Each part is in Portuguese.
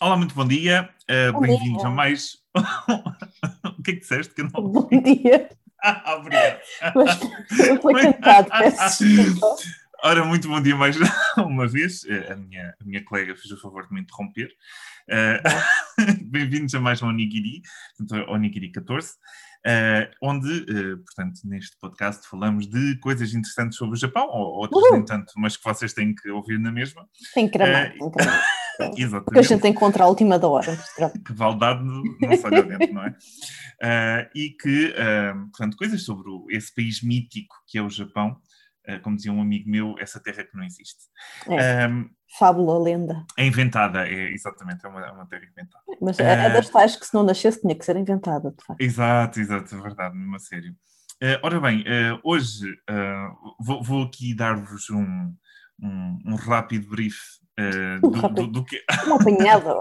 Olá, muito bom dia. Uh, Bem-vindos a mais. o que é que disseste? Que não... Bom dia. Ah, obrigado. Mas foi cantado, peço desculpa. Ora, muito bom dia mais uma vez. Eh, A minha, a minha colega fez o favor de me interromper. Eh, Bem-vindos a mais um Onigiri, portanto, Onigiri 14, eh, onde, eh, portanto, neste podcast falamos de coisas interessantes sobre o Japão, ou outras Uhul. nem tanto, mas que vocês têm que ouvir na mesma. Tem que gramar, Eh, tem que gramar. Porque a Exatamente. gente encontra a última da hora. que valdade não se olha dentro, não é? Ah, e que, ah, portanto, coisas sobre o- esse país mítico que é o Japão, ah, como dizia um amigo meu, essa terra que não existe. É. Ah, Fábula, lenda. é inventada, é exatamente, é uma, é uma terra inventada. Mas é, é das tais que se não nascesse tinha que ser inventada, de facto. Exato, exato, é verdade, mesmo a sério. Ora bem, hoje vou, vou aqui dar-vos um, um, um rápido brief Um do, rápido. do, do que, Uma apanhada.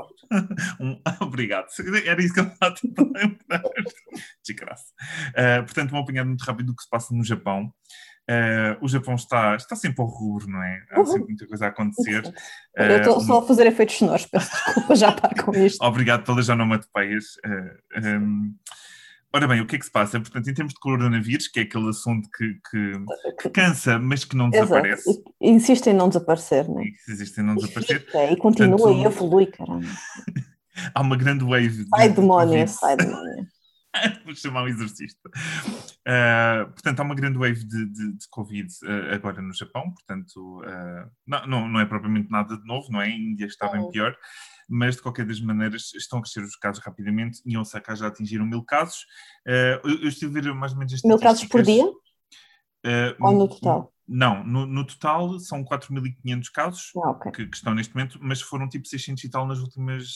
Um- obrigado. Era isso que eu estava a tentar lembrar. Desgraça. Uh, portanto, um apanhado muito rápido do que se passa no Japão. Uh, o Japão está, está sempre ao rubro, não é? Há Uhum. sempre muita coisa a acontecer. Eu estou só a fazer efeitos sonoros, peço desculpa já para com isto. Obrigado pelas onomatopeias. Uh, um, ora bem, o que é que se passa? Portanto, em termos de coronavírus, que é aquele assunto que, que- que cansa, mas que não Exato. desaparece, E- Insiste em não desaparecer, não é? e existe em não desaparecer, Fica, E continua Portanto, e evolui, caramba. há uma grande wave Sai de demónio, sai demónio. Vou chamar um exorcista. Ah, portanto, há uma grande wave de, de- de Covid ah, agora no Japão, portanto, ah, não, não, não é propriamente nada de novo, não é? A Índia está bem Hum. pior, mas de qualquer das maneiras estão a crescer os casos rapidamente. Em Osaka já atingiram mil casos. Ah, eu, eu estive a ver mais ou menos Mil casos por dia ah, ou no total? Não, no, no total são 4.500 casos Ah, ok. que, que estão neste momento, mas foram tipo 600 e tal nas últimas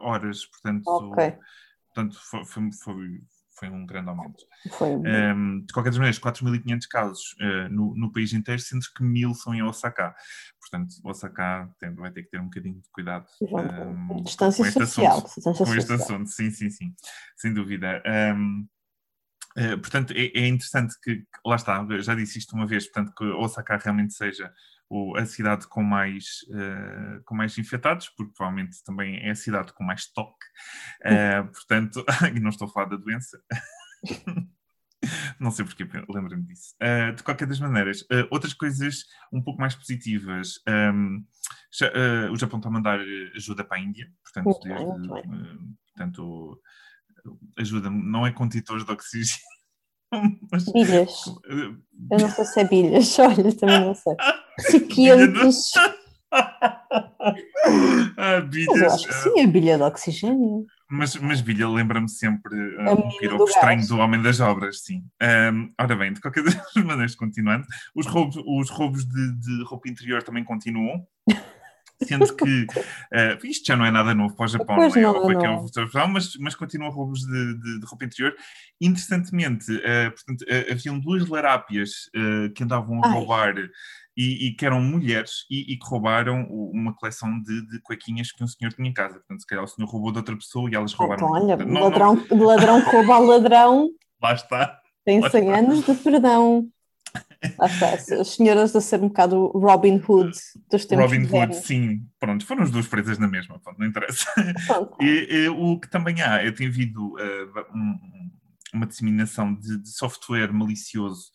horas, portanto, Ok. portanto foi, foi, foi, um grande aumento. Foi. Um, de qualquer das maneiras, 4.500 casos uh, no, no país inteiro, sendo que 1.000 são em Osaka. Portanto, Osaka tem- vai ter que ter um bocadinho de cuidado um, Distância com este social. assunto. distância Com este assunto, sim, sim, sim, sem dúvida. Um, uh, portanto, é, é interessante que, que- lá está, já disse isto uma vez, portanto, que Osaka realmente seja o- a cidade com mais, uh, com mais infectados, porque provavelmente também é a cidade com mais toque. Uh, portanto, não estou a falar da doença. Não sei porque lembro-me disso. Uh, de qualquer das maneiras, uh, outras coisas um pouco mais positivas. Um, já, uh, o Japão está a mandar ajuda para a Índia, portanto, desde, portanto ajuda não é contentores de oxigênio, mas Bilhas. uh, Eu não sei se é bilhas. Olha, também não sei. Recipientes. ah, Mas bilhas, acho que uh, sim, é bilha de oxigênio. Mas, mas Bilha lembra-me sempre uh, A um piropo estranho do Homem das Obras, sim. Um, ora bem, de qualquer das maneiras, continuando, os roubos, os roubos de, de roupa interior também continuam. Sendo que uh, isto já não é nada novo para o Japão, Pois não é? não, que é não. o Japão, mas, mas continuam roubos de, de- de roupa interior. Interessantemente, uh, portanto, uh, haviam duas larápias que andavam a Ai. roubar e, e que eram mulheres e, e que roubaram uma coleção de, de cuequinhas que um senhor tinha em casa. Portanto, se calhar o senhor roubou de outra pessoa e elas roubaram. Então, olha, não- não- ladrão, ladrão que rouba a ladrão lá está. tem Lá 100 está. anos de perdão. As senhoras a ser um bocado Robin Hood dos tempos Robin Hood, sim. Pronto, foram as duas presas na mesma, pronto, não interessa. Pronto. E, e o que também há, é tem havido uh, um- uma disseminação de, de software malicioso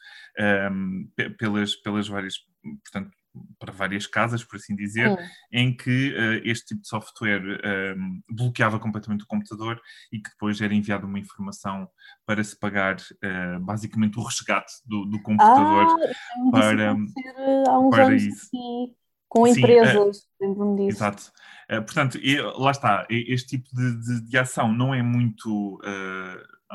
um, pe- pelas, pelas várias, portanto, para várias casas, por assim dizer, Hum. em que uh, este tipo de software um, bloqueava completamente o computador e que depois era enviada uma informação para se pagar uh, basicamente o resgate do, do computador. Ah, para- acontecer há uns para anos isso. aqui, com Sim, empresas, lembro-me disso. Exato. Uh, portanto, lá está, este tipo de, de- de ação não é muito,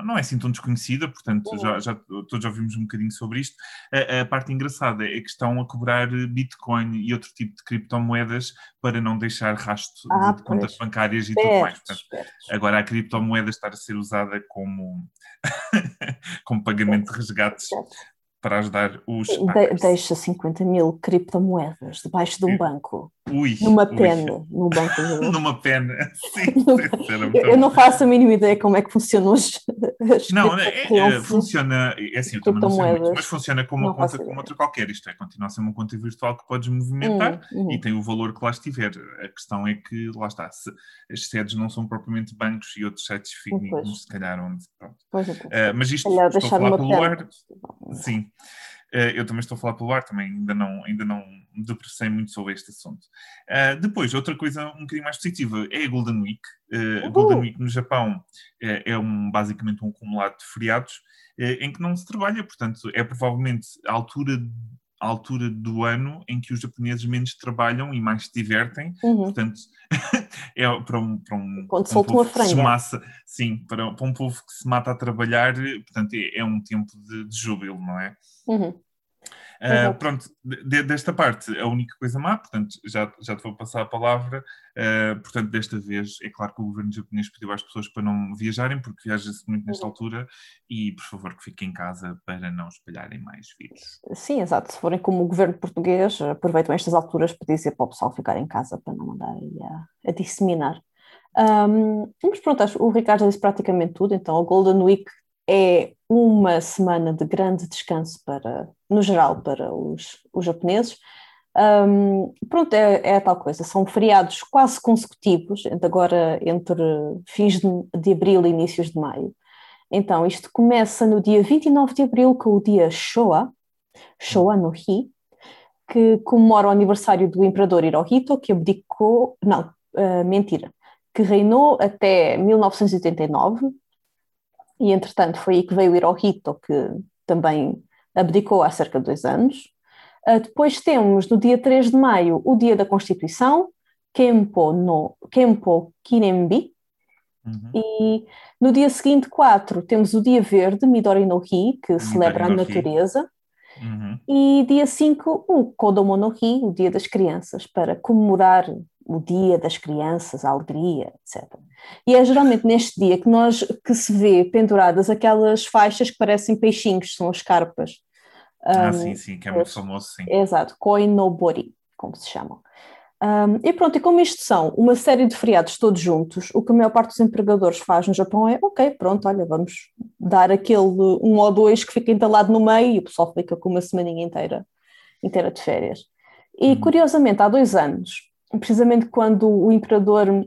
não é assim tão desconhecida, portanto, já, já todos já ouvimos um bocadinho sobre isto. A, a parte engraçada é que estão a cobrar Bitcoin e outro tipo de criptomoedas para não deixar rastro de- Ah, de, contas bancárias e tudo mais. Espertos, Portanto, espertos. agora a criptomoeda estar a ser usada como, como pagamento de resgates Espertos. Para ajudar os De, deixa 50 mil criptomoedas debaixo de um banco, Ui, numa pena, num banco. de- Numa pena. Sim, Numa- Eu, eu não faço a mínima ideia como é que funcionam as, as Não, é, é, criptocurrencies. funciona, é assim, eu também não sei muito, mas funciona como uma conta como outra qualquer, isto é, continua a ser uma conta virtual que podes movimentar Hum, hum. e tem o valor que lá estiver. A questão é que, lá está, se, as sedes não são propriamente bancos e outros sites fininhos, se calhar, onde, pronto. Pois é, pois. Eh, mas isto, estou a falar pelo ar, Sim, Eh, eu também estou a falar pelo ar, também ainda não, ainda não me debrucei muito sobre este assunto. Eh, depois, outra coisa um bocadinho mais positiva é a Golden Week. Eh, a. Golden Week no Japão é um, basicamente um acumulado de feriados em que não se trabalha, portanto, é provavelmente a altura, a altura do ano em que os japoneses menos trabalham e mais se divertem. Uhum. Portanto, é para um, para um, Quando um povo que se massa, sim, para, para um povo que se mata a trabalhar, portanto, é, é um tempo de, de júbilo, não é? Uhum. Exato. pronto, de- desta parte, a única coisa má, portanto, já, já te vou passar a palavra. ah, portanto, desta vez, é claro que o governo japonês pediu às pessoas para não viajarem, porque viaja-se muito nesta Uhum. altura, e por favor que fiquem em casa para não espalharem mais vírus. Sim, exato. Se forem como o governo português, aproveitam estas alturas para dizer para o pessoal ficar em casa para não andar a, a disseminar. Ahm, mas pronto, acho- o Ricardo já disse praticamente tudo. Então, a Golden Week é uma semana de grande descanso para, no geral, para os, os japoneses. Ahm, pronto, é, é a tal coisa. São feriados quase consecutivos, entre agora entre fins de, de abril e inícios de maio. Então, isto começa no dia 29 de abril com o dia Showa, Showa no Hi, que comemora o aniversário do imperador Hirohito, que abdicou, não, eh, mentira, que reinou até 1989, e entretanto foi aí que veio Hirohito, que também abdicou há cerca de dois anos. Ah, depois temos, no dia 3 de maio, o dia da Constituição, Kempo no Kempo Kinembi, Uhum. e no dia seguinte, 4, temos o dia verde, Midori no Hi, que celebra a natureza, Uhum. e dia 5, o Kodomo no Hi, o Dia das Crianças, para comemorar o Dia das Crianças, a alegria, etc. E é geralmente neste dia que nós que se vê penduradas aquelas faixas que parecem peixinhos, são as carpas. Ah, Um, sim, sim, que é muito famoso, sim. Exato, Koinobori, como se chamam. Um, e pronto, e como isto são uma série de feriados todos juntos, o que a maior parte dos empregadores faz no Japão é, ok, pronto, olha, vamos dar aquele um ou dois que fica entalado no meio e o pessoal fica com uma semaninha inteira, inteira de férias. E Uhum. curiosamente, há dois anos, precisamente quando o imperador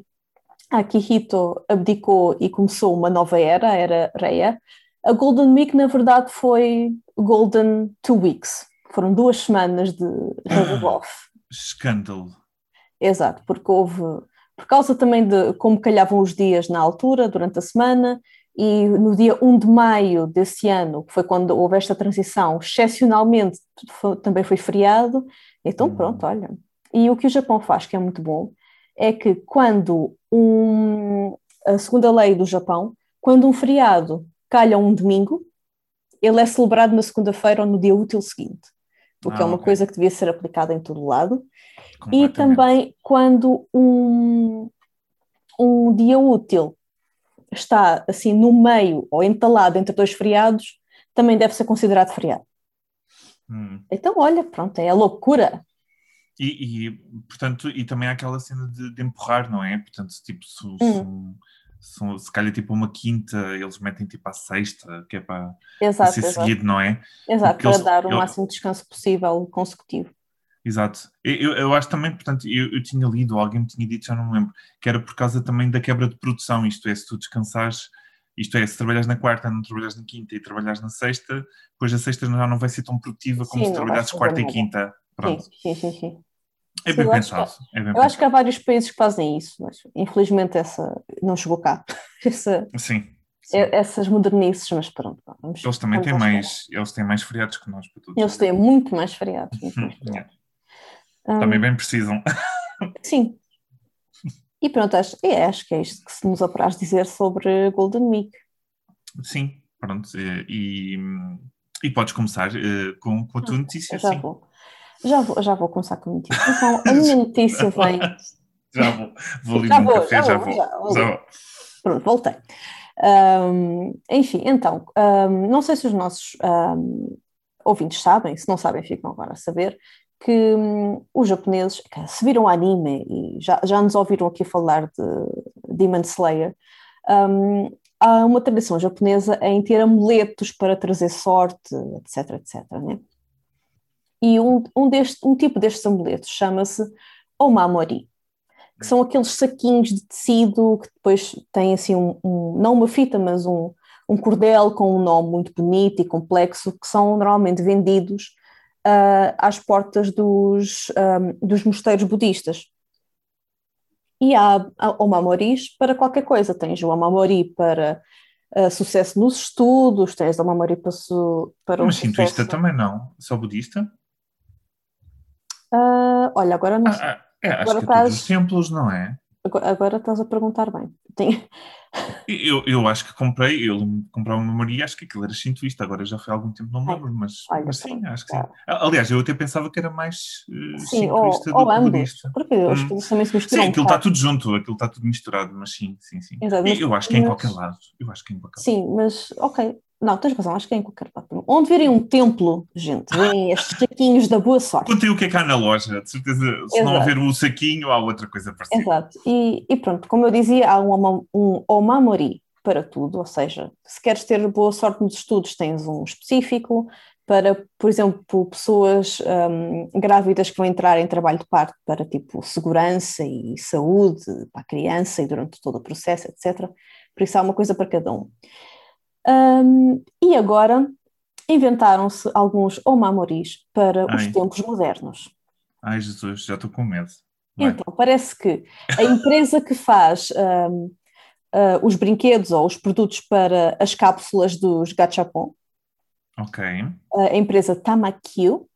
Akihito abdicou e começou uma nova era, a era Reia, a Golden Week na verdade foi Golden Two Weeks. Foram duas semanas de reza off. Escândalo. Exato, porque houve, por causa também de como calhavam os dias na altura, durante a semana, e no dia 1 de maio desse ano, que foi quando houve esta transição, excepcionalmente também foi feriado, então Hum. pronto, olha. E o que o Japão faz, que é muito bom, é que quando um, a segunda lei do Japão, quando um feriado calha um domingo, ele é celebrado na segunda-feira ou no dia útil seguinte, o que Ah, é uma ok. coisa que devia ser aplicada em todo lado. E também quando um, um dia útil está assim no meio ou entalado entre dois feriados, também deve ser considerado feriado. Hum. Então, olha, pronto, é a loucura. E, e, portanto, e também há aquela cena de, de empurrar, não é? Portanto, tipo, se, Hum. se, se, se calhar tipo uma quinta, eles metem tipo à sexta, que é para, Exato, ser exato, seguido, não é? exato porque para eles- dar o eu- máximo de descanso possível consecutivo. Exato. Eu, eu- acho também, portanto, eu, eu tinha lido, alguém me tinha dito, já não me lembro, que era por causa também da quebra de produção, isto é, se tu descansares, isto é, se trabalhas na quarta, não trabalhas na quinta e trabalhas na sexta, depois a sexta já não vai ser tão produtiva como Sim, se trabalhasses quarta e quinta. Pronto. Sim, sim, sim, sim. É bem eu acho que- pensado. É bem Eu acho que há vários países que fazem isso, mas infelizmente essa não chegou cá. Essa, Sim. sim. é- essas modernices, mas pronto, vamos. Eles também têm mais, eles têm mais feriados que nós para todos. Eles têm muito mais feriados. Muito mais Hum, yeah. feriados. Hum, Também bem precisam. Sim. E pronto, acho, é, acho que é isto que se nos apraz dizer sobre Golden Week. Sim, pronto. eh, E, e podes começar eh, com, com a tua notícia, Eu já sim. vou. Já vou, já vou começar com a notícia. Então, a minha notícia vem. Já vou, vou ali Já vou, café, já já vou, vou. já vou. Já vou. Pronto, voltei. Ahm, enfim, então, ahm, não sei se os nossos ahm, ouvintes sabem, se não sabem, ficam agora a saber, que hum, os japoneses, se viram anime e já, já nos ouviram aqui falar de Demon Slayer, um, há uma tradição japonesa em ter amuletos para trazer sorte, etc, etc. Né? E um, um, deste, um tipo destes amuletos chama-se Omamori, que são aqueles saquinhos de tecido que depois têm assim um, um não uma fita, mas um, um cordel com um nome muito bonito e complexo, que são normalmente vendidos uh, às portas dos, um, dos mosteiros budistas. E há omamoris para qualquer coisa. Tens o omamori para uh, sucesso nos estudos, tens o omamori para, su, para Mas sucesso... também não, só budista? Uh, olha, agora não ah. Ah, é, acho agora que estás... todos os templos, não é? Agora, agora estás a perguntar bem. Eu, eu acho que comprei, eu comprei uma Maria, acho que aquilo era cintuista, agora já foi há algum tempo, não me lembro, mas, Olha, mas sim, acho que sim. Aliás, eu até pensava que era mais uh, sim, ou, do que budista. Porque eu acho que também se misturam. Sim, aquilo está tudo junto, aquilo está tudo misturado, mas sim, sim, sim. Exato, mas, eu acho que é em qualquer lado. Eu acho que é em qualquer Sim, mas ok, não, tens razão, acho que é em qualquer parte. Onde virem um templo, gente, vêm estes saquinhos da boa sorte. Contei o que é que há na loja, de certeza. Se Exato. não houver o saquinho, há outra coisa parecida. Exato. E, e pronto, como eu dizia, há um, um omamori para tudo, ou seja, se queres ter boa sorte nos estudos, tens um específico. Para, por exemplo, pessoas um, grávidas que vão entrar em trabalho de parto para tipo segurança e saúde para a criança e durante todo o processo, etc. Por isso há uma coisa para cada um. Um, e agora inventaram-se alguns omamoris para Ai. os tempos modernos. Ai Jesus, já estou com medo. Vai. Então, parece que a empresa que faz um, uh, os brinquedos ou os produtos para as cápsulas dos gachapon, okay. a empresa Tamakio,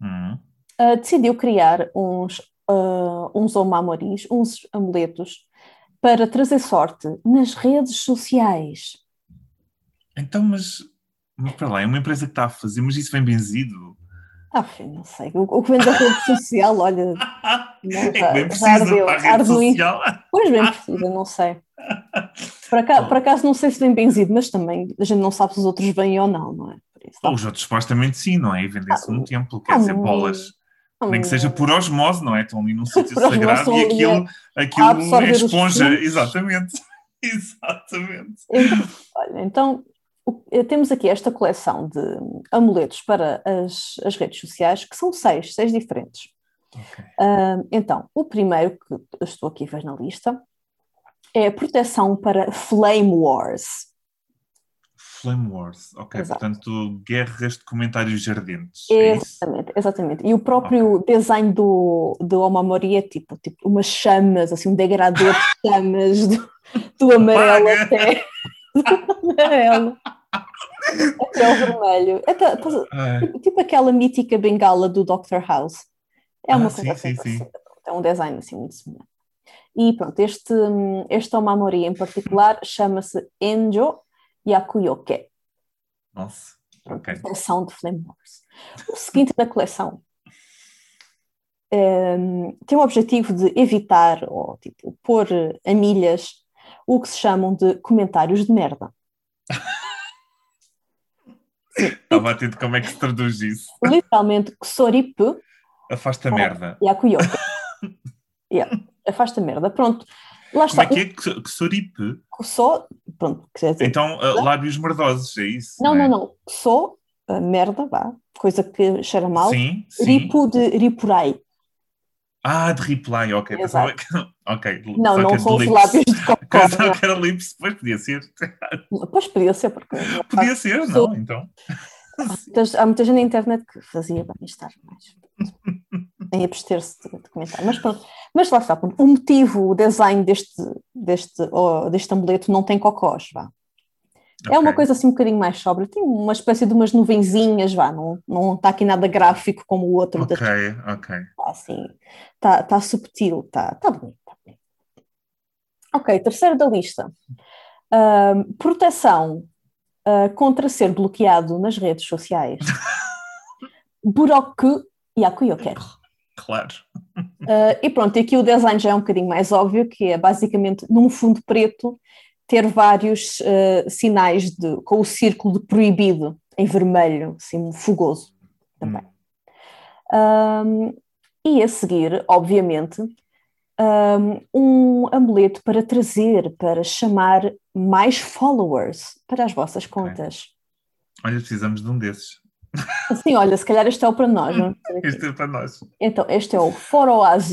uhum. uh, decidiu criar uns, uh, uns omamoris, uns amuletos, para trazer sorte nas redes sociais. Então, mas, mas para lá, é uma empresa que está a fazer, mas isso vem benzido. Ah, não sei. O, o que vem da rede social, olha. Não, é que bem precisa ardeu, para a rede social. Pois bem precisa, não sei. Por acaso, por acaso não sei se vem benzido, mas também a gente não sabe se os outros vêm ou não, não é? Isso, tá? Os outros supostamente sim, não é? E vendem-se ah, num templo, quer ah, dizer, bolas. Ah, Nem que seja por osmose, não é? Estão ali num sítio sagrado e aquilo, aquilo é esponja. Exatamente. Exatamente. Então, olha, então temos aqui esta coleção de amuletos para as, as redes sociais, que são seis, seis diferentes. Okay. Uh, então, o primeiro que estou aqui a na lista é a proteção para Flame Wars. Flame Wars, ok. Exato. Portanto, guerras de comentários ardentes. É exatamente, é exatamente. E o próprio okay. design do, do Omamori é tipo, tipo umas chamas, assim, um degradador de chamas do, do amarelo até. amarelo. Até o vermelho. É, tá, tá, tipo aquela mítica bengala do Dr. House. É uma ah, coisa sim, assim. Sim, sim. É um design assim muito semelhante. E pronto, este, este Omamori em particular chama-se Enjo Yakuyoke. Nossa. Okay. Coleção de Flame Wars. O seguinte da coleção um, tem o objetivo de evitar ou tipo, pôr a milhas o que se chamam de comentários de merda. Estava atento como é que se traduz isso. Literalmente, Ksoripe. Afasta a merda. Yakuyoke. yeah, afasta merda. Pronto. Lá está. Como é que é? Ksoripe? Só, pronto, quer dizer. Então, uh, lábios merdosos, é isso? Não, não, é? não. não. Uh, merda, vá, coisa que cheira mal. Sim, sim. Ripo de ripurai. Ah, de reply, ok. Pensava que... ok. Não, não são os lábios de cocó. Pensava que era lips, depois podia ser. Pois podia ser, porque. Podia ser, não, então. Há muita gente na internet que fazia bem estar mais em abster-se de, de, comentar. Mas pronto, mas lá está, o motivo, o design deste, deste, oh, deste amuleto não tem cocós, vá. Okay. É uma coisa assim um bocadinho mais sóbria, tem uma espécie de umas nuvenzinhas, vá, não, não está aqui nada gráfico como o outro. Ok, da... ok. Está assim, está tá subtil, está tá bonito, está bonito. Ok, terceiro da lista. Uh, proteção uh, contra ser bloqueado nas redes sociais. Buroku Yakuyoke. Claro. Uh, e pronto, aqui o design já é um bocadinho mais óbvio, que é basicamente num fundo preto ter vários uh, sinais de, com o círculo de proibido em vermelho, assim, fogoso também. Um, e a seguir, obviamente, um amuleto para trazer, para chamar mais followers para as vossas contas. Olha, precisamos de um desses. Sim, olha, se calhar este é o para nós. Não? este é para nós. Então, este é o Foroaz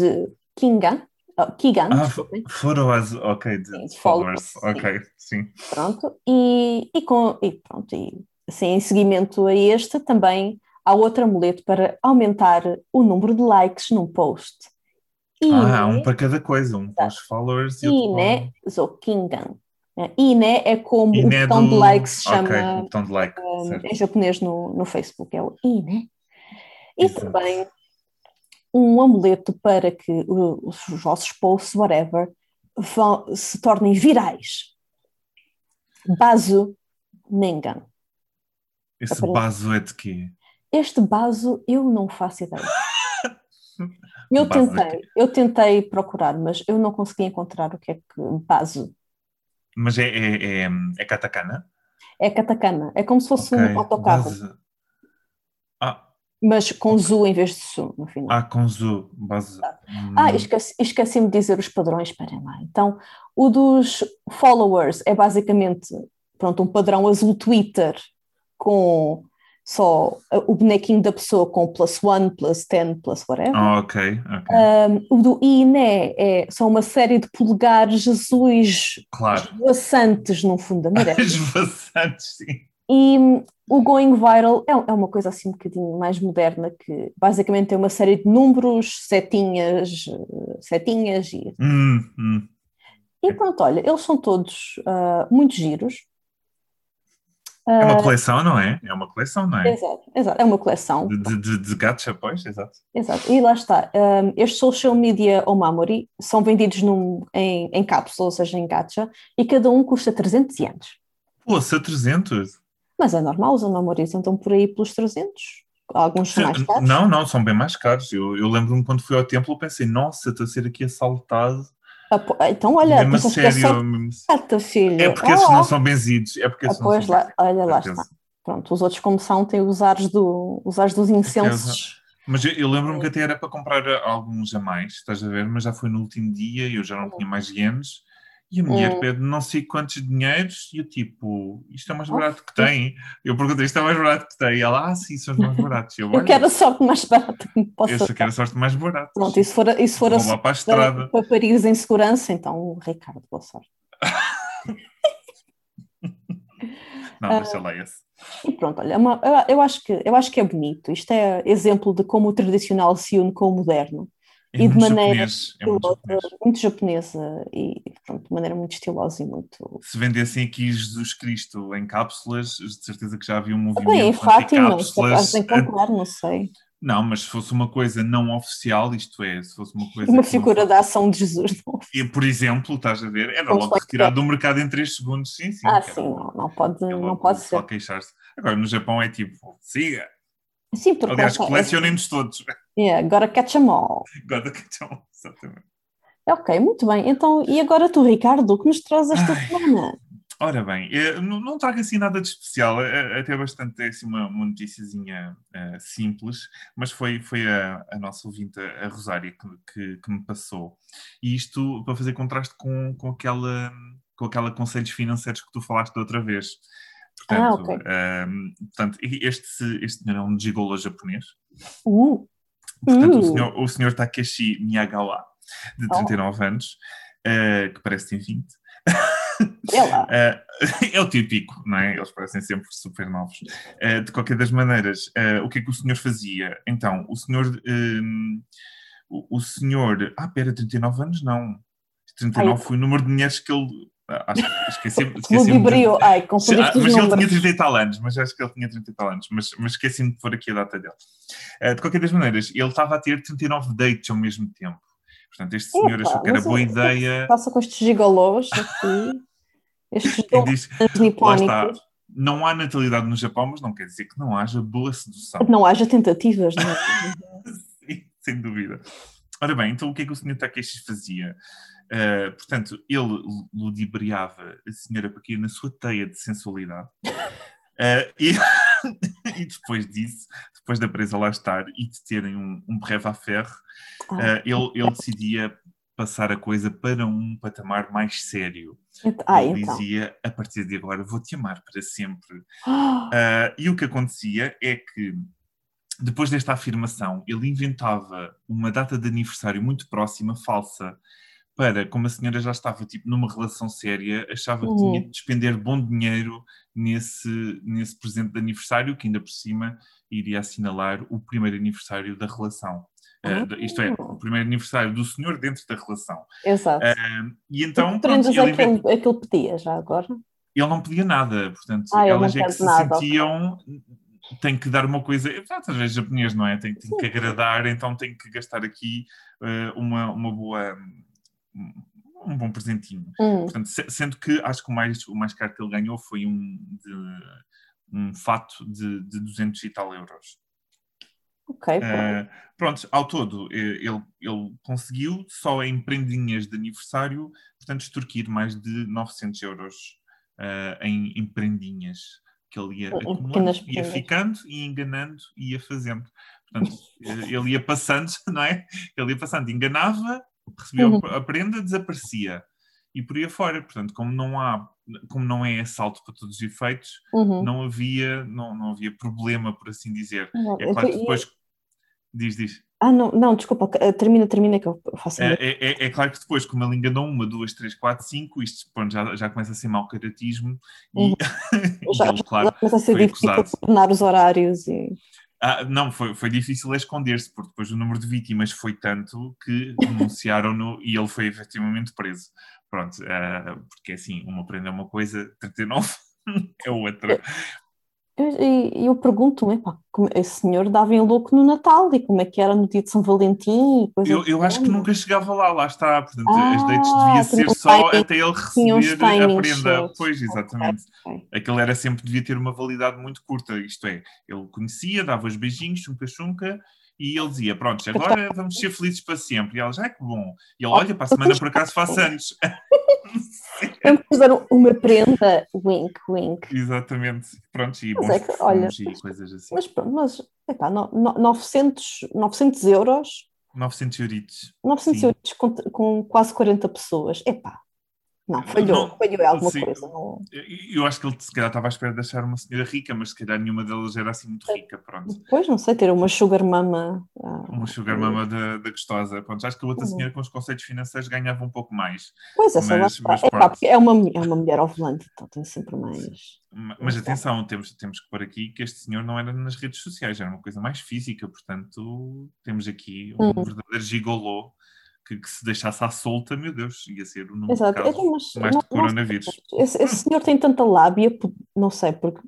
Kingan. Oh, Kigan. Ah, Foroaz, ok, de sim, followers, ok, sim. Pronto, e, e, com, e pronto, e assim, em seguimento a este, também há outro amuleto para aumentar o número de likes num post. E, ah, um para cada coisa, um para os followers e outro para... Zokingan. Ine é como Ine o botão do... de like se chama okay, o botão de like, um, em japonês no, no Facebook, é o Ine. E Exato. também um amuleto para que os vossos posts, whatever, vão, se tornem virais. Baso Nengan. Esse baso é de quê? Este baso eu não faço ideia. Eu tentei, eu tentei procurar, mas eu não consegui encontrar o que é que baso. Mas é, é, é, é katakana? É katakana, é como se fosse okay. um autocarro. Base... Ah. Mas com zu em vez de su no final. Ah, com zu, base. Ah, hum. esqueci, esqueci-me de dizer os padrões, esperem lá. Então, o dos followers é basicamente pronto, um padrão azul Twitter com só o bonequinho da pessoa com plus one, plus ten, plus whatever. Oh, ok, ok. Um, o do INE é só uma série de polegares azuis claro. esvoaçantes, no fundo da maré. esvoaçantes, sim. E o Going Viral é, é, uma coisa assim um bocadinho mais moderna, que basicamente tem uma série de números, setinhas, setinhas e... Hum, hum. E pronto, olha, eles são todos uh, muito giros. É uma ah, coleção, não é? É uma coleção, não é? Exato, exato. é uma coleção. De, de, de gacha, pois, exato. Exato, e lá está. Um, estes social media ou memory são vendidos num, em, em cápsula, ou seja, em gacha, e cada um custa 300 ienes. Poxa, 300? Mas é normal, os memories andam por aí pelos 300. Alguns são mais caros. Não, não, são bem mais caros. Eu, eu lembro-me quando fui ao templo, pensei, nossa, estou a ser aqui assaltado então, olha, mesmo a sério, só... filho. É porque esses oh. não são benzidos. É porque esses ah, pois, lá, olha, lá está. Pronto, os outros, como são, têm os ares, do, os ares dos incensos. Mas eu, eu lembro-me que até era para comprar alguns a mais, estás a ver? Mas já foi no último dia e eu já não tinha mais ienes. E a mulher hum. pede não sei quantos dinheiros e eu tipo, isto é mais barato que tem. Eu perguntei, isto é mais barato que tem. E ela, ah, sim, são os mais baratos. Eu, eu quero a sorte mais barata que me possa Eu quero a sorte mais barata. Pronto, e se for, e se for a, para, a para Paris em segurança, então, Ricardo, boa sorte. não, deixa lá esse. E pronto, olha, é uma, eu, acho que, eu acho que é bonito. Isto é exemplo de como o tradicional se une com o moderno. É e de maneira japonês, é muito, muito, japonesa e pronto, de maneira muito estilosa e muito. Se vendessem aqui Jesus Cristo em cápsulas, de certeza que já havia um movimento. Bem, em Fátima, se em comprar, não sei. Não, mas se fosse uma coisa não oficial, isto é, se fosse uma coisa. Uma figura da ação de Jesus. Não. E, por exemplo, estás a ver, era logo retirado do mercado em 3 segundos, sim, sim. Ah, sim, não, não pode, não pode ser. queixar-se. Agora, no Japão é tipo, siga. Sim, porque. Aliás, colecionem-nos todos. Yeah, agora catch them all. Agora catch them all, exatamente. Ok, muito bem. Então, e agora tu, Ricardo, o que nos traz esta Ai. semana? Ora bem, eh, não, não trago assim nada de especial, é, é até bastante assim, uma, uma noticiazinha uh, simples, mas foi, foi a, a nossa ouvinte, a Rosária, que, que, que, me passou. E isto para fazer contraste com, com, aquela, com aquela conselhos financeiros que tu falaste da outra vez. Portanto, ah, okay. um, ehm, portanto este, este é um gigolo japonês. Uh. Portanto, uh. o, senhor, o senhor Takeshi Miyagawa, de 39 oh. anos, uh, que parece ter 20. É, lá. uh, é o típico, não é? Eles parecem sempre super novos. Uh, de qualquer das maneiras, o que é que o senhor fazia? Então, o senhor. Ehm, o, o, senhor. Ah, pera, 39 anos? Não. 39 Ai, foi o número de mulheres que ele Acho, esqueci, esqueci Ludibriou, ai, confundiste ah, Mas ele tinha 30 e tal anos, mas acho que ele tinha 30 e tal anos, mas, mas esqueci-me de pôr aqui a data dele. Uh, de qualquer das maneiras, ele estava a ter 39 dates ao mesmo tempo. Portanto, este senhor Epa, achou que era boa ideia. Passa com estes gigolós aqui, estes nipónicos. Não há natalidade no Japão, mas não quer dizer que não haja boa sedução. Não haja tentativas, não é? Sim, sem dúvida. Ora bem, então o que é que o senhor Takeshi fazia? Uh, portanto, ele ludibriava a senhora cair na sua teia de sensualidade. Uh, e... e depois disso, depois da presa lá estar e de terem um, um breve à ferro, ah. uh, ele, ele decidia passar a coisa para um patamar mais sério. Ah, ele então. dizia, a partir de agora vou-te amar para sempre. Uh, e o que acontecia é que, depois desta afirmação, ele inventava uma data de aniversário muito próxima, falsa, para, como a senhora já estava tipo, numa relação séria, achava que tinha uhum. de despender bom dinheiro nesse, nesse presente de aniversário, que ainda por cima iria assinalar o primeiro aniversário da relação. Uh, isto é, o primeiro aniversário do senhor dentro da relação. Exato. Uh, e então. Pronto, ele, é invent... que ele pedia já agora? Ele não pedia nada, portanto, ah, elas é que se nada, sentiam. Okay. Tem que dar uma coisa, às vezes japonês, não é? Tem, tem que agradar, então tem que gastar aqui uh, uma, uma boa um bom presentinho. Hum. Portanto, sendo que acho que o mais, o mais caro que ele ganhou foi um, de, um fato de, de 200 e tal euros. Ok. Uh, pronto, ao todo, eh, ele, ele conseguiu, só em prendinhas de aniversário, portanto, extorquir mais de 900 euros uh, em, em prendinhas que ele ia acumulando, ia ficando e enganando ia fazendo. Portanto, ele ia passando, não é? Ele ia passando, enganava, recebia uhum. a prenda, desaparecia. E por aí afora, portanto, como não há, como não é assalto para todos os efeitos, uhum. não havia, não, não havia problema, por assim dizer. Uhum. É claro que depois. Diz, diz. Ah, não, não, desculpa, eh, termina, termina que eu faço. É, é, é, é, claro que depois, como ele enganou uma, duas, três, quatro, cinco, isto pronto, já, já começa a ser mau caratismo uhum. e, já, ele, claro, já começa a ser difícil coordenar os horários e. Ah, não, foi, foi difícil esconder-se, porque depois o número de vítimas foi tanto que denunciaram-no e ele foi efetivamente preso. Pronto, uh, porque assim, uma prenda é uma coisa, 39 é outra. E eu, pergunto-me, esse senhor dava em louco no Natal e como é que era no dia de São Valentim e Eu, eu acho que nunca chegava lá, lá está. Portanto, ah, as dates devia ser só até ele receber a prenda. Pois, exatamente. Okay. Aquele era sempre, devia ter uma validade muito curta, isto é, ele conhecia, dava os beijinhos, chunca-chunca, e ele dizia: Pronto, agora vamos ser felizes para sempre. E ela já é que bom. E ele, olha, para a semana por acaso faço anos. Vamos dar uma prenda, wink, wink. Exatamente. Pronto, e bons é que, olha, e coisas assim. Mas pronto, mas epá, no, no, 900, 900 euros. 900 euritos. 900 euritos com, com quase 40 pessoas. Epá, não, falhou, não, falhou alguma sim, coisa. Não... Eu acho que ele se calhar estava à espera de achar uma senhora rica, mas se calhar nenhuma delas era assim muito rica, pronto. Pois, não sei, ter uma sugar mama. Ah, uma sugar mama da, da gostosa. Pronto, acho que a outra uhum. senhora com os conceitos financeiros ganhava um pouco mais. Pois, essa mas, mas, é, pá, é, uma, é uma mulher ao volante, então tem sempre mais... Mas atenção, temos, temos que pôr aqui que este senhor não era nas redes sociais, era uma coisa mais física, portanto temos aqui um uhum. verdadeiro gigolô que, que, se deixasse à solta, meu Deus, ia ser o número Exato. de casos mas, mais não, de coronavírus. esse, esse, senhor tem tanta lábia, não sei, porque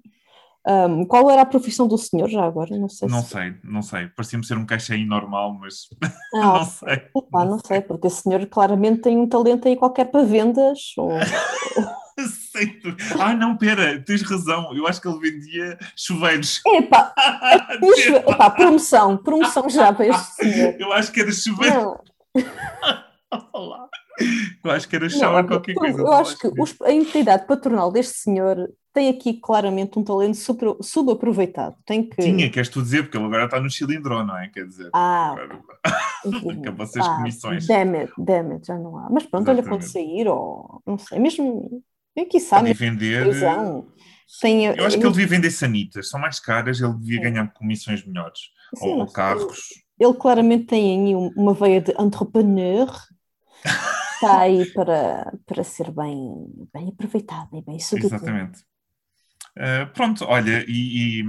um, qual era a profissão do senhor já agora? Não sei. Não se... sei, não sei. Parecia-me ser um caixinho normal, mas ah, não sei. Opa, não sei, porque esse senhor claramente tem um talento aí qualquer para vendas. Ou... ah, não, pera, tens razão. Eu acho que ele vendia chuveiros. Epá, epá promoção, promoção já para este senhor. Eu acho que era chuveiro. Eu acho que era shower qualquer coisa. Eu acho que os, a entidade patronal deste senhor tem aqui claramente um talento super, subaproveitado. Tem que... Tinha, queres tu dizer, porque ele agora está no cilindro, não é? Quer dizer, ah, acabou-se as ah, comissões. Damn it, damn it, já não há. Mas pronto, Exatamente. olha, pode sair, ou não sei, mesmo, nem que sabe. vender. Tem, eu acho que ele devia vender sanitas, são mais caras, ele devia ganhar comissões melhores. Sim, ou, ou carros ele claramente tem aí uma veia de entrepreneur, está aí para, para ser bem, bem aproveitado e bem subido. Exatamente. Uh, pronto, olha, e,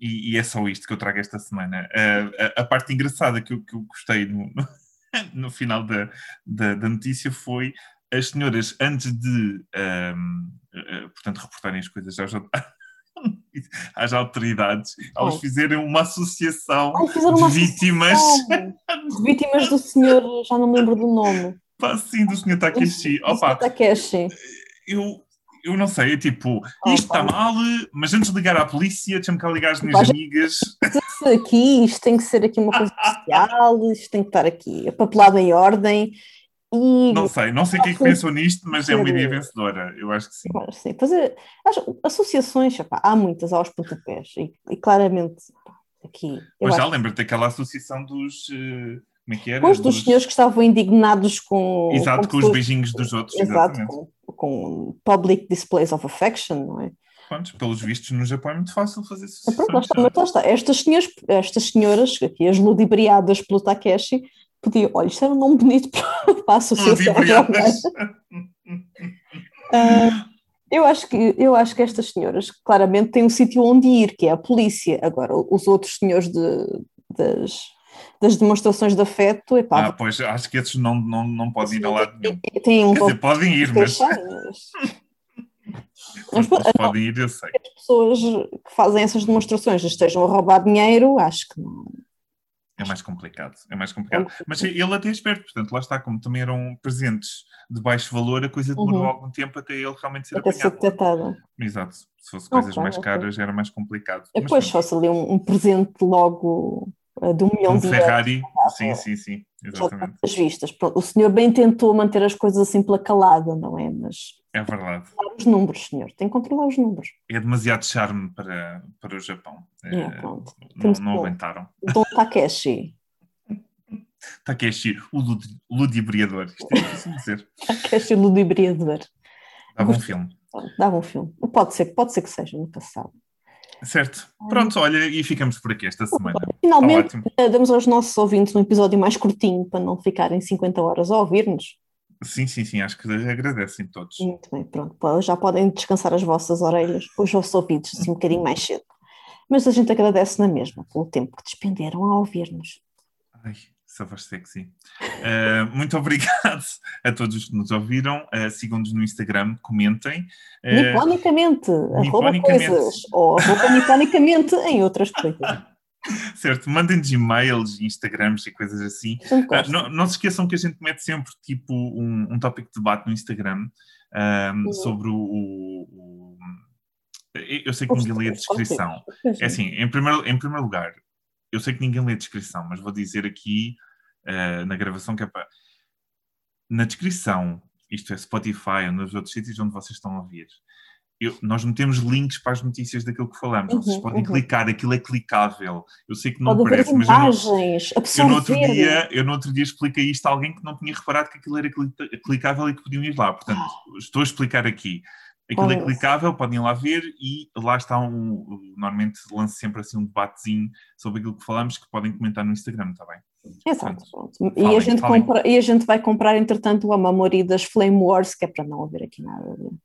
e, e, é só isto que eu trago esta semana. Uh, a, a, parte engraçada que eu, que eu gostei no, no final da, da, da, notícia foi as senhoras, antes de, um, uh, portanto, reportarem as coisas aos, às autoridades, elas oh. fizeram uma associação fizeram uma de vítimas. De vítimas do senhor, já não me lembro do nome. Pá, sim, do senhor Takeshi. Do Opa, Takeshi. Eu, eu não sei, é tipo, isto está mal, mas antes de ligar à polícia, deixa-me cá ligar às minhas amigas. Aqui, isto tem que ser aqui uma coisa especial, isto tem que estar aqui papelado em ordem. E, Não sei, não sei quem é que pensou nisto, mas é uma ideia vencedora. Eu acho que sim. Claro, sim. Pois é, acho- associações, epá, há muitas aos pontapés, e, e claramente aqui. eu Mas já acho- lembra-te daquela associação dos. eh, como é que era? Pois, dos senhores que estavam indignados com. Exato, com os pessoas- beijinhos dos outros, Exato, exatamente. com, com public displays of affection, não é? Pronto, pelos vistos, no Japão é muito fácil fazer Mas pronto, lá associações. está, mas lá está. Estas senhoras, estas senhoras, aqui as ludibriadas pelo Takeshi, podiam, olha, isto era um nome bonito para, a associação. Ah, eu, acho que, eu acho que estas senhoras claramente têm um sítio onde ir, que é a polícia. Agora, os outros senhores de- das, das demonstrações de afeto, epá, Ah, pois, acho que esses não, não, não podem ir a lado nenhum. têm um Quer dizer, podem ir, mas mas... Mas, podem ir, eu sei. as pessoas que fazem essas demonstrações estejam a roubar dinheiro, acho que não. É mais complicado, é mais complicado. Mas ele até é esperto, portanto, lá está, como também eram presentes de baixo valor, a coisa demorou Uhum. algum tempo até ele realmente ser Até ser apanhado. detectada. Exato. Se fosse coisas Ok, mais caras, era mais complicado. Mas Depois pronto, fosse ali um, um presente logo de um milhão um de euros Ferrari, sim, é. sim, sim, já exatamente. às vistas. Pronto, o senhor bem tentou manter as coisas assim pela calada, não é? Mas É verdade. os números, senhor, tem que controlar os números. É demasiado charme para, para o Japão. É, É, pronto. não, não aguentaram. Dom Takeshi. Takeshi, o ludi- ludibriador. Isto é difícil dizer. Takeshi ludibriador. Dava um filme. Dava um filme. Pode ser, pode ser que seja, se sabe. Certo. Pronto, olha, e ficamos por aqui esta semana. Finalmente, Ótimo. eh, damos aos nossos ouvintes um episódio mais curtinho para não ficarem 50 horas a ouvir-nos. Sim, sim, sim, acho que agradecem todos. Muito bem, pronto. Já podem descansar as vossas orelhas, os vossos ouvidos, assim um bocadinho mais cedo. Mas a gente agradece na mesma pelo tempo que despenderam a ouvir-nos. Ai, voz sexy. Uh, muito obrigado a todos os que nos ouviram. Uh, Sigam-nos no Instagram, comentem. Uh, Niponicamente, arroba coisas, ou arroba niponicamente em outras coisas. certo, mandem-nos e-mails, Instagrams e coisas assim. Uh, não, não se esqueçam que a gente mete sempre tipo um, um tópico de debate no Instagram um, Uhum. sobre o, o- o- Eu sei que ninguém lê a descrição. tópicos. É assim, em primeiro, em primeiro lugar, eu sei que ninguém lê a descrição, mas vou dizer aqui eh, na gravação que é para. Na descrição, isto é Spotify ou nos outros sítios onde vocês estão a ouvir, eu- nós metemos links para as notícias daquilo que falamos. Uhum, vocês podem uhum. clicar, aquilo é clicável. Eu sei que não Pode parece, mas eu, não- imagens, eu no, outro dia, eu no outro dia expliquei isto a alguém que não tinha reparado que aquilo era cli- clicável e que podiam ir lá. Portanto, estou a explicar aqui. Aquilo é clicável, podem ir lá ver e lá está um. Normalmente lanço sempre assim um debatezinho sobre aquilo que falamos que podem comentar no Instagram, está bem? Exato. pronto. E, falem, a gente falem. compra, e a gente vai comprar, entretanto, o Amamori das Flame Wars, que é para não haver aqui nada. de-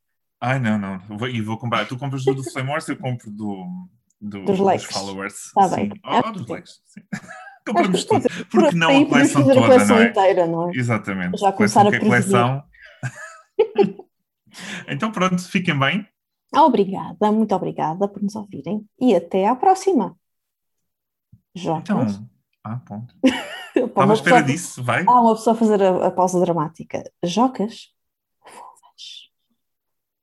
Ai, não, não. Vou- E vou comprar. Tu compras do, do Flame Wars, eu compro do, do- Dos likes. followers. Tá sim. bem. Oh, dos likes, sim. Compramos tudo. Porque por não a coleção fazer a toda, coleção não é? inteira, não é? Exatamente. Já começar a que é coleção. então pronto, fiquem bem. Obrigada, muito obrigada por nos ouvirem e até à próxima. Jocas. Então. Ah, ponto. Estava à espera pessoa- disso, vai. Ah, uma pessoa a fazer a, a pausa dramática. Jocas,